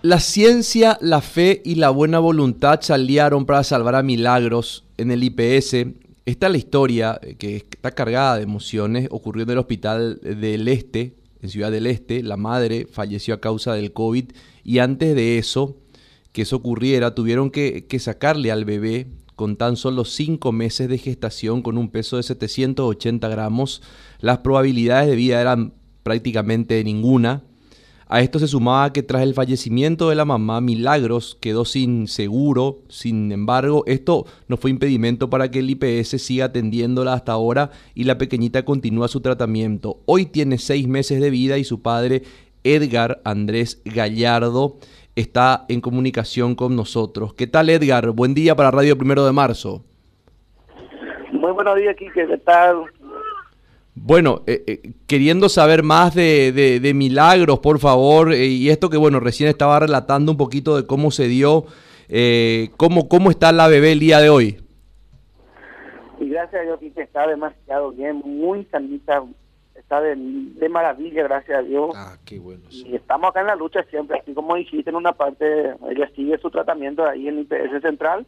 La ciencia, la fe y la buena voluntad se aliaron para salvar a Milagros en el IPS. Esta es la historia eh, que está cargada de emociones. Ocurrió en el Hospital del Este, en Ciudad del Este. La madre falleció a causa del COVID y antes de eso, que eso ocurriera, tuvieron que, que sacarle al bebé con tan solo 5 meses de gestación con un peso de 780 gramos. Las probabilidades de vida eran prácticamente ninguna. A esto se sumaba que tras el fallecimiento de la mamá, Milagros quedó sin seguro. Sin embargo, esto no fue impedimento para que el IPS siga atendiéndola hasta ahora y la pequeñita continúa su tratamiento. Hoy tiene seis meses de vida y su padre, Edgar Andrés Gallardo, está en comunicación con nosotros. ¿Qué tal, Edgar? Buen día para Radio Primero de Marzo. Muy buenos días, Kike. ¿Qué tal? Bueno, eh, eh, queriendo saber más de, milagros, por favor, eh, y esto que, bueno, recién estaba relatando un poquito de cómo se dio, cómo, cómo está la bebé el día de hoy. Y gracias a Dios que está demasiado bien, muy sanita, está de, maravilla, gracias a Dios. Ah, qué bueno. Y estamos acá en la lucha siempre, así como dijiste en una parte, ella sigue su tratamiento ahí en IPS Central,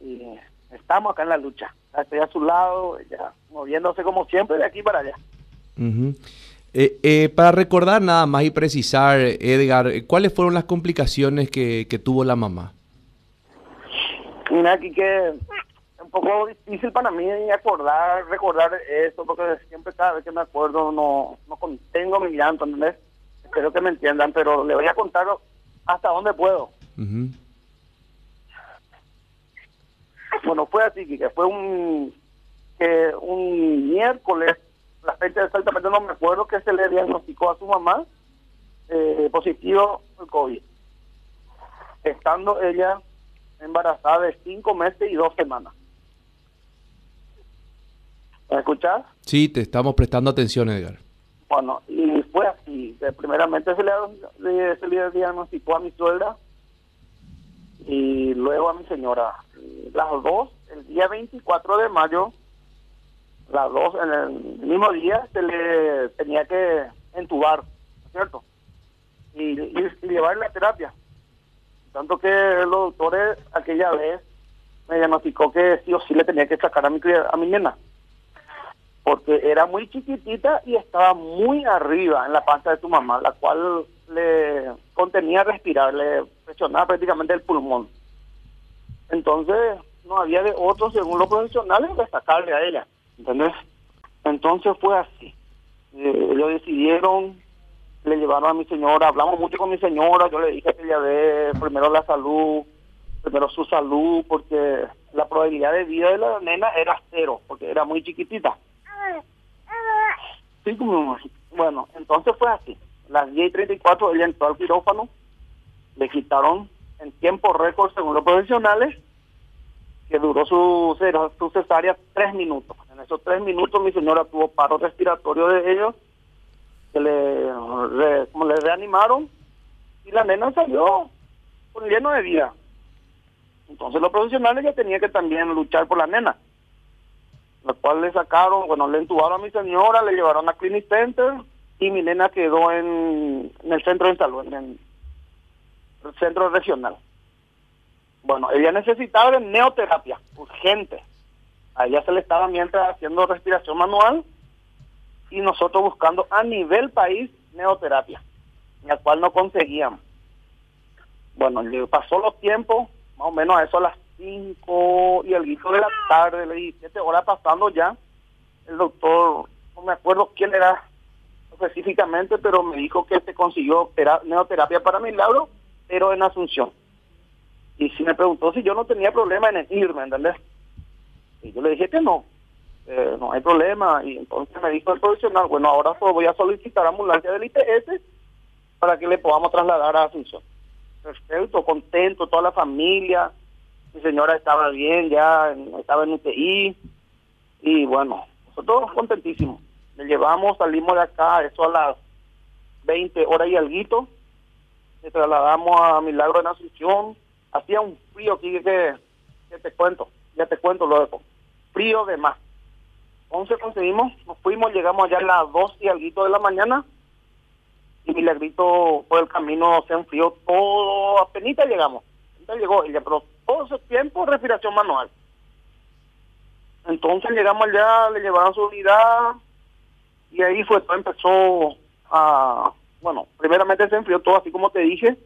y estamos acá en la lucha estoy a su lado, ya moviéndose como siempre de aquí para allá. Eh, eh, para recordar nada más y precisar, Edgar, ¿cuáles fueron las complicaciones que, tuvo la mamá? Mira, aquí que un poco difícil para mí acordar, recordar eso, porque siempre cada vez que me acuerdo no, no contengo mi llanto, ¿entendés? Espero que me entiendan, pero le voy a contar hasta donde puedo. Bueno, fue así, que fue un, un miércoles, la fecha exactamente no me acuerdo, que se le diagnosticó a su mamá eh, positivo el COVID. Estando ella embarazada de cinco meses y dos semanas. ¿Me escuchas? Sí, te estamos prestando atención, Edgar. Bueno, y fue así. Primeramente se le, se le diagnosticó a mi suegra y luego a mi señora. Las dos, el día 24 de mayo, las dos en el mismo día se le tenía que entubar, ¿cierto? Y, y, llevar la terapia. Tanto que los doctores aquella vez me diagnosticó que sí o sí le tenía que sacar a mi, a mi nena. Porque era muy chiquitita y estaba muy arriba en la panza de tu mamá, la cual le contenía respirar, le presionaba prácticamente el pulmón. Entonces, no había de otro, según los profesionales, sacarle a ella. ¿Entendés? Entonces fue así. Eh, ellos decidieron, le llevaron a mi señora, hablamos mucho con mi señora, yo le dije que ella ve primero la salud, primero su salud, porque la probabilidad de vida de la nena era cero, porque era muy chiquitita. Sí, como, bueno, entonces fue así las 10 y 34 ella entró al quirófano, le quitaron en tiempo récord según los profesionales, que duró su, cesárea tres minutos. En esos tres minutos mi señora tuvo paro respiratorio de ellos, que le, como le reanimaron y la nena salió con lleno de vida. Entonces los profesionales ya tenían que también luchar por la nena, la cual le sacaron, bueno, le entubaron a mi señora, le llevaron a Clinic Center, y mi nena quedó en, el centro de salud, en el centro regional. Bueno, ella necesitaba neoterapia, urgente. A ella se le estaba mientras haciendo respiración manual y nosotros buscando a nivel país neoterapia, la cual no conseguíamos. Bueno, le pasó los tiempos, más o menos a eso a las 5 y el guiso de la tarde, le dije, 7 horas pasando ya, el doctor, no me acuerdo quién era específicamente, pero me dijo que se consiguió neoterapia para milagro, pero en Asunción. Y si me preguntó si yo no tenía problema en irme, ¿entendés? Y yo le dije que no, no hay problema. Y entonces me dijo el profesional, bueno, ahora voy a solicitar ambulancia del ITS para que le podamos trasladar a Asunción. Perfecto, contento, toda la familia. Mi señora estaba bien, ya estaba en UTI. Y bueno, nosotros contentísimos. Le llevamos, salimos de acá, eso a las 20 horas y alguito. Le trasladamos a Milagro de Asunción. Hacía un frío aquí que, que te cuento, ya te cuento luego. Frío de más. Entonces conseguimos, nos fuimos, llegamos allá a las 2 y alguito de la mañana. y Milagrito por el camino se enfrió todo, apenas llegamos, llegó ella, pero todo ese tiempo respiración manual. Entonces llegamos allá, le llevaron su unidad y ahí fue todo empezó a, bueno, primeramente se enfrió todo así como te dije,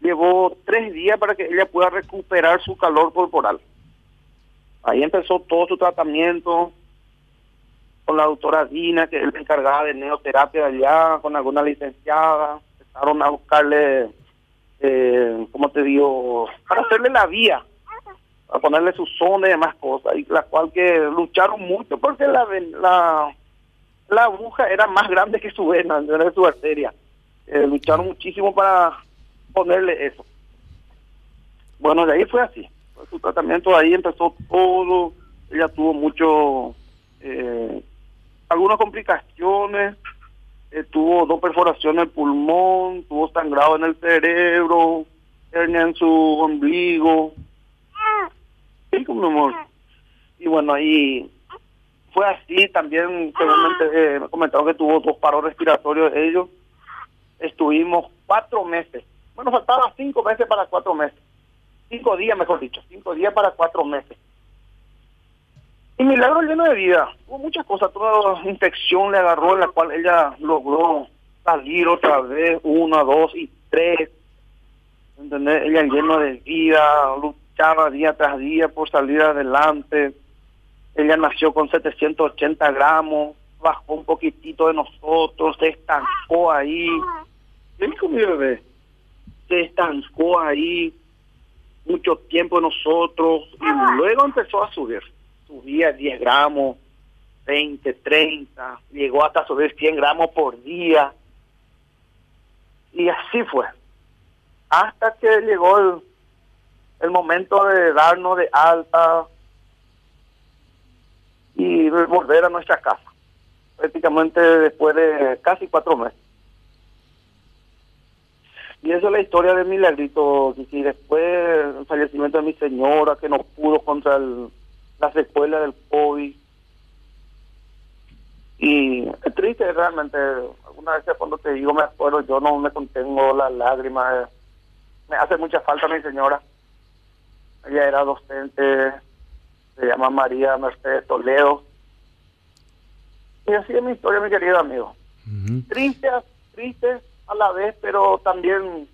llevó tres días para que ella pueda recuperar su calor corporal. Ahí empezó todo su tratamiento con la doctora Dina, que es la encargada de neoterapia allá, con alguna licenciada. Empezaron a buscarle, eh, ¿cómo te digo? Para hacerle la vía, a ponerle su zona y demás cosas, y la cual que lucharon mucho porque la, la, la aguja era más grande que su vena, de su arteria. Eh, lucharon muchísimo para ponerle eso. Bueno, de ahí fue así. Su tratamiento ahí empezó todo. Ella tuvo mucho, eh, algunas complicaciones. Eh, tuvo dos perforaciones en el pulmón, tuvo sangrado en el cerebro, hernia en su ombligo. Sí, amor. Y bueno, ahí fue así. También, seguramente, eh, me comentaron que tuvo dos paros respiratorios ellos. Estuvimos cuatro meses. Bueno, faltaba cinco meses para cuatro meses cinco días, mejor dicho, cinco días para cuatro meses. Y milagro lleno de vida. Hubo muchas cosas, toda infección le agarró en la cual ella logró salir otra vez, una, dos y tres. ¿Entendés? Ella lleno de vida, luchaba día tras día por salir adelante. Ella nació con 780 gramos, bajó un poquitito de nosotros, se estancó ahí. Ven mi bebé. Se estancó ahí mucho tiempo nosotros y luego empezó a subir. Subía 10 gramos, 20, 30, llegó hasta subir 100 gramos por día. Y así fue. Hasta que llegó el, el momento de darnos de alta y volver a nuestra casa. Prácticamente después de casi cuatro meses. Y esa es la historia de Milagrito, y después del fallecimiento de mi señora, que no pudo contra el, la secuela del COVID. Y es triste realmente, alguna vez cuando te digo me acuerdo, yo no me contengo las lágrimas. Me hace mucha falta mi señora. Ella era docente, se llama María Mercedes Toledo. Y así es mi historia, mi querido amigo. Triste, triste, a la vez, pero también,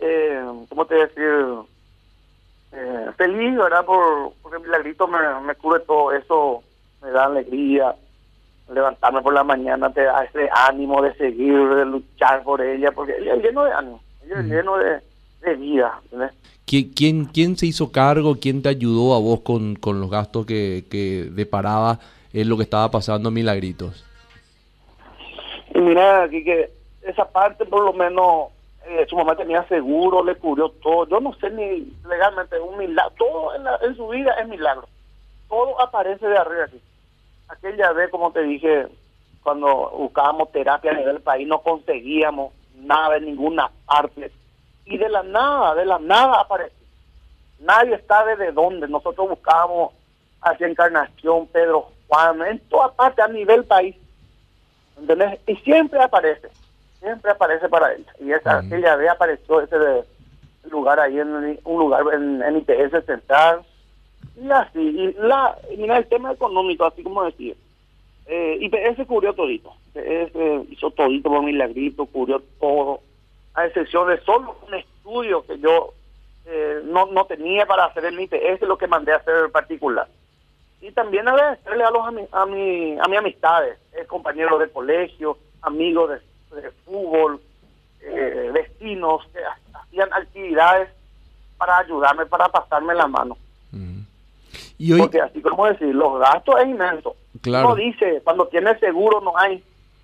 eh, ¿cómo te decir? Eh, feliz, ¿verdad? Por, porque Milagrito me, me cubre todo eso, me da alegría. Levantarme por la mañana te da ese ánimo de seguir, de luchar por ella, porque ella es lleno de ánimo, ella es lleno de, de vida. ¿Quién, quién, se hizo cargo? ¿Quién te ayudó a vos con, con los gastos que, que deparaba en lo que estaba pasando Milagritos? Y mira, aquí que esa parte por lo menos eh, su mamá tenía seguro, le cubrió todo. Yo no sé ni legalmente, un milagro. Todo en, su vida es milagro. Todo aparece de arriba aquí. Aquella vez, como te dije, cuando buscábamos terapia a nivel país, no conseguíamos nada en ninguna parte. Y de la nada, de la nada aparece. Nadie sabe de dónde. Nosotros buscábamos hacia Encarnación, Pedro Juan, en toda parte a nivel país. ¿Entendés? Y siempre aparece siempre aparece para él. Y esa, aquella vez apareció ese lugar ahí en un lugar en, en IPS central. Y así, y la, mira el tema económico, así como decía, eh, IPS cubrió todito. IPS hizo todito por milagrito, cubrió todo, a excepción de solo un estudio que yo eh, no, no tenía para hacer el IPS, es lo que mandé a hacer en particular. Y también agradecerle a los a mi, a mi, a mis amistades, eh, compañeros de colegio, amigos de de fútbol, eh, vecinos que hacían actividades para ayudarme, para pasarme la mano. Mm. ¿Y Porque así como decir, los gastos es inmenso. Claro. Uno dice, cuando tiene seguro no hay,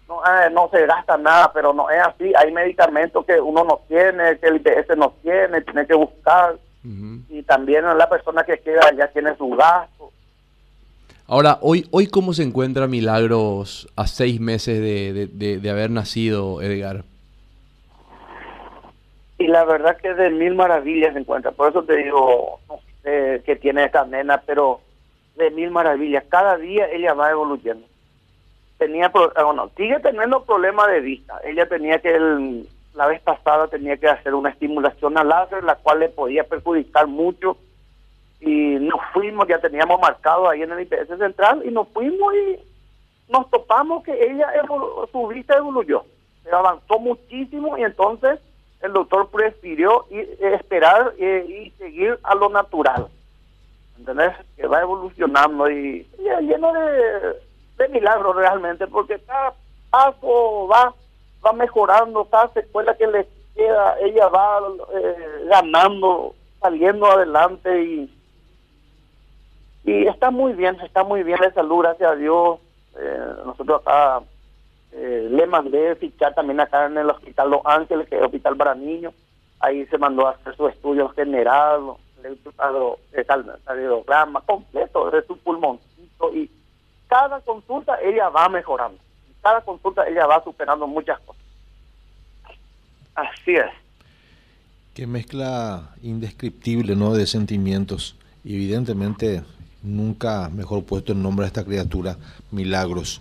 no, eh, no se gasta nada, pero no es así. Hay medicamentos que uno no tiene, que el IPS no tiene, tiene que buscar. Y también la persona que queda ya tiene su gasto. Ahora, hoy, hoy ¿cómo se encuentra Milagros a seis meses de, haber nacido, Edgar? Y la verdad que de mil maravillas se encuentra. Por eso te digo que tiene esta nena, pero de mil maravillas. Cada día ella va evoluyendo. Tenía, eh, bueno, sigue teniendo problemas de vista. Ella tenía que, el, la vez pasada tenía que hacer una estimulación al láser, la cual le podía perjudicar mucho. Y nos fuimos, ya teníamos marcado ahí en el IPS central, y nos fuimos y nos topamos que ella, su vista evoluyó. Avanzó muchísimo y entonces el doctor prefirió esperar eh, y seguir a lo natural. ¿Entendés? Que va evolucionando y, lleno de, de milagros realmente, porque cada paso va va mejorando, cada secuela que le queda, ella va eh, ganando, saliendo adelante y y está muy bien, está muy bien de salud, gracias a Dios. Eh, nosotros acá eh, le mandé fichar también acá en el Hospital Los Ángeles, que es el Hospital para Niños. Ahí se mandó a hacer su estudio general, el cardiograma completo de su pulmoncito y cada consulta ella va mejorando. Cada consulta ella va superando muchas cosas. Así es. Qué mezcla indescriptible, ¿no? De sentimientos. Evidentemente, nunca mejor puesto el nombre a esta criatura, Milagros.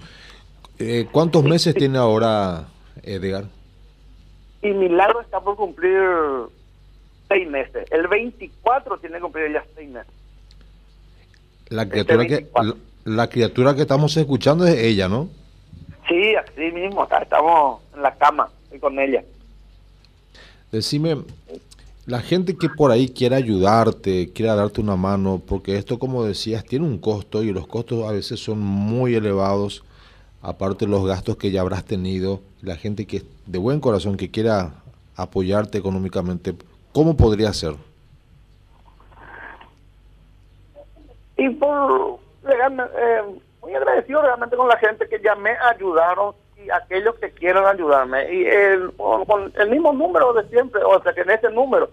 Eh, ¿Cuántos meses tiene ahora Edgar? Y Milagro está por cumplir seis meses. El 24 tiene que cumplir ya seis meses. La este criatura, que, la, criatura que estamos escuchando es ella, ¿no? Sí, así mismo. estamos en la cama y con ella. Decime, la gente que por ahí quiera ayudarte, quiera darte una mano, porque esto, como decías, tiene un costo y los costos a veces son muy elevados, aparte los gastos que ya habrás tenido, la gente que de buen corazón que quiera apoyarte económicamente, ¿cómo podría ser? Y por, eh, muy agradecido realmente con la gente que ya me ayudaron aquellos que quieran ayudarme. Y el, con, el mismo número de siempre, o sea que en ese número,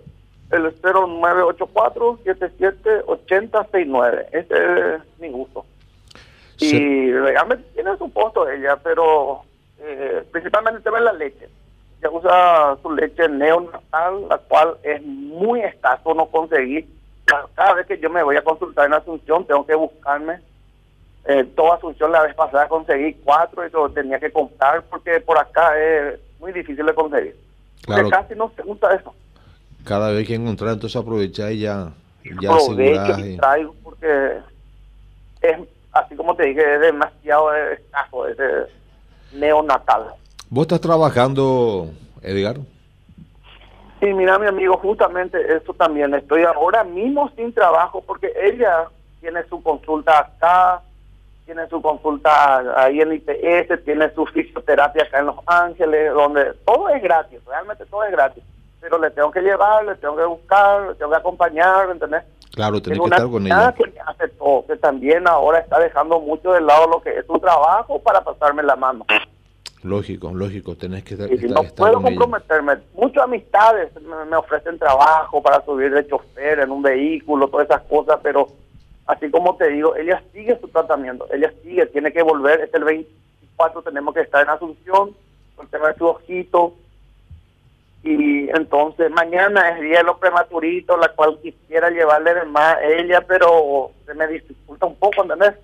el 0984-778069. Ese es mi gusto. Y realmente tiene su puesto ella, pero eh, principalmente el tema de la leche. Ella usa su leche neonatal, la cual es muy escaso no conseguir. Cada vez que yo me voy a consultar en Asunción, tengo que buscarme eh, toda Asunción la vez pasada conseguí cuatro y lo tenía que comprar porque por acá es muy difícil de conseguir. Claro. casi no se gusta eso. Cada vez que encontrar, entonces aprovecha y ya, ya y traigo porque es, así como te dije, es demasiado escaso ese neonatal. ¿Vos estás trabajando, Edgar? Sí, mira, mi amigo, justamente eso también. Estoy ahora mismo sin trabajo porque ella tiene su consulta acá, tiene su consulta ahí en IPS, tiene su fisioterapia acá en Los Ángeles, donde todo es gratis, realmente todo es gratis. Pero le tengo que llevar, le tengo que buscar, le tengo que acompañar, ¿entendés? Claro, tiene que estar con ella. Que hace todo, que también ahora está dejando mucho de lado lo que es su trabajo para pasarme la mano. Lógico, lógico, tenés que estar, y no puedo comprometerme. Muchas amistades me, me, ofrecen trabajo para subir de chofer en un vehículo, todas esas cosas, pero Así como te digo, ella sigue su tratamiento, ella sigue, tiene que volver, este el 24 tenemos que estar en Asunción, con el tema de su ojito, y entonces mañana es día de los prematuritos, la cual quisiera llevarle más a ella, pero se me dificulta un poco, ¿entendés?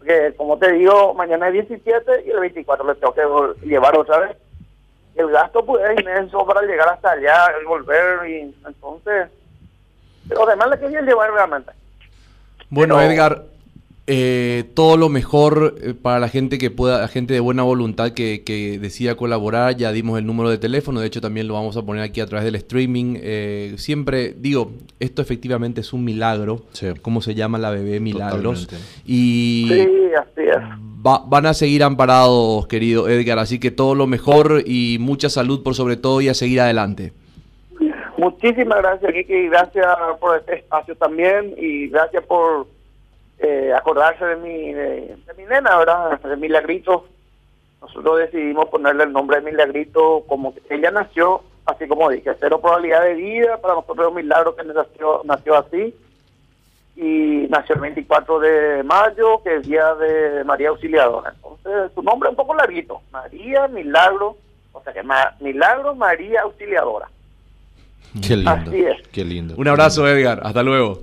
Porque como te digo, mañana es 17 y el 24 le tengo que llevar otra vez. El gasto pues es inmenso para llegar hasta allá, y volver, y entonces... Pero además le quería llevar realmente. Bueno, Edgar, eh, todo lo mejor eh, para la gente que pueda, la gente de buena voluntad que, que, decida colaborar. Ya dimos el número de teléfono, de hecho también lo vamos a poner aquí a través del streaming. Eh, siempre digo, esto efectivamente es un milagro, como se llama la bebé Milagros. Y sí, así es. van a seguir amparados, querido Edgar, así que todo lo mejor y mucha salud por sobre todo y a seguir adelante. Muchísimas gracias, Kiki, y gracias por este espacio también, y gracias por eh, acordarse de mi, de, mi nena, ¿verdad? De Milagrito. Nosotros decidimos ponerle el nombre de Milagrito como que ella nació, así como dije, cero probabilidad de vida, para nosotros es un milagro que nació, nació así. Y nació el 24 de mayo, que es día de María Auxiliadora. Entonces, su nombre es un poco larguito, María Milagro, o sea que Milagro María Auxiliadora. Qué lindo. Qué lindo. Un abrazo, Edgar. Hasta luego.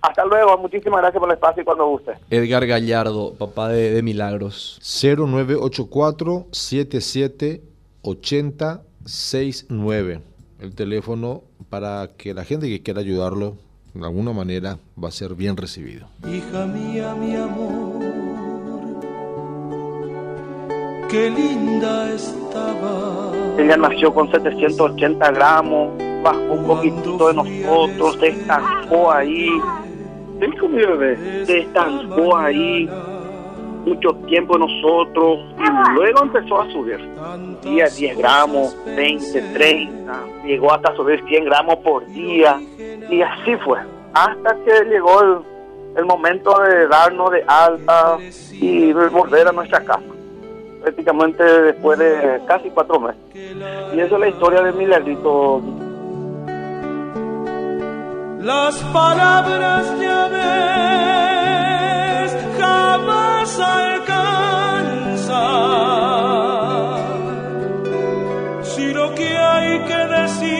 Hasta luego, muchísimas gracias por el espacio y cuando guste. Edgar Gallardo, papá de, de Milagros. 0984 77 80 69. El teléfono para que la gente que quiera ayudarlo de alguna manera va a ser bien recibido. Hija mía, mi amor, qué linda estaba. Ella nació con 780 gramos, bajó un poquitito de nosotros, se estancó ahí. Con mi bebé, se estancó ahí mucho tiempo de nosotros y luego empezó a subir. Día 10 gramos, 20, 30, llegó hasta subir 100 gramos por día y así fue. Hasta que llegó el, el momento de darnos de alta y volver a nuestra casa prácticamente después de casi cuatro meses. Y esa es la historia de Milagrito. Las palabras ya ves jamás alcanzan. Si lo que hay que decir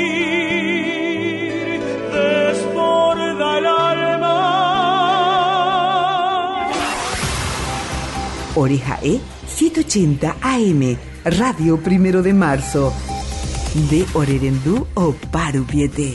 desborda el alma. Oreja E 780 AM, Radio Primero de Marzo. De Orerendú o Parupiete.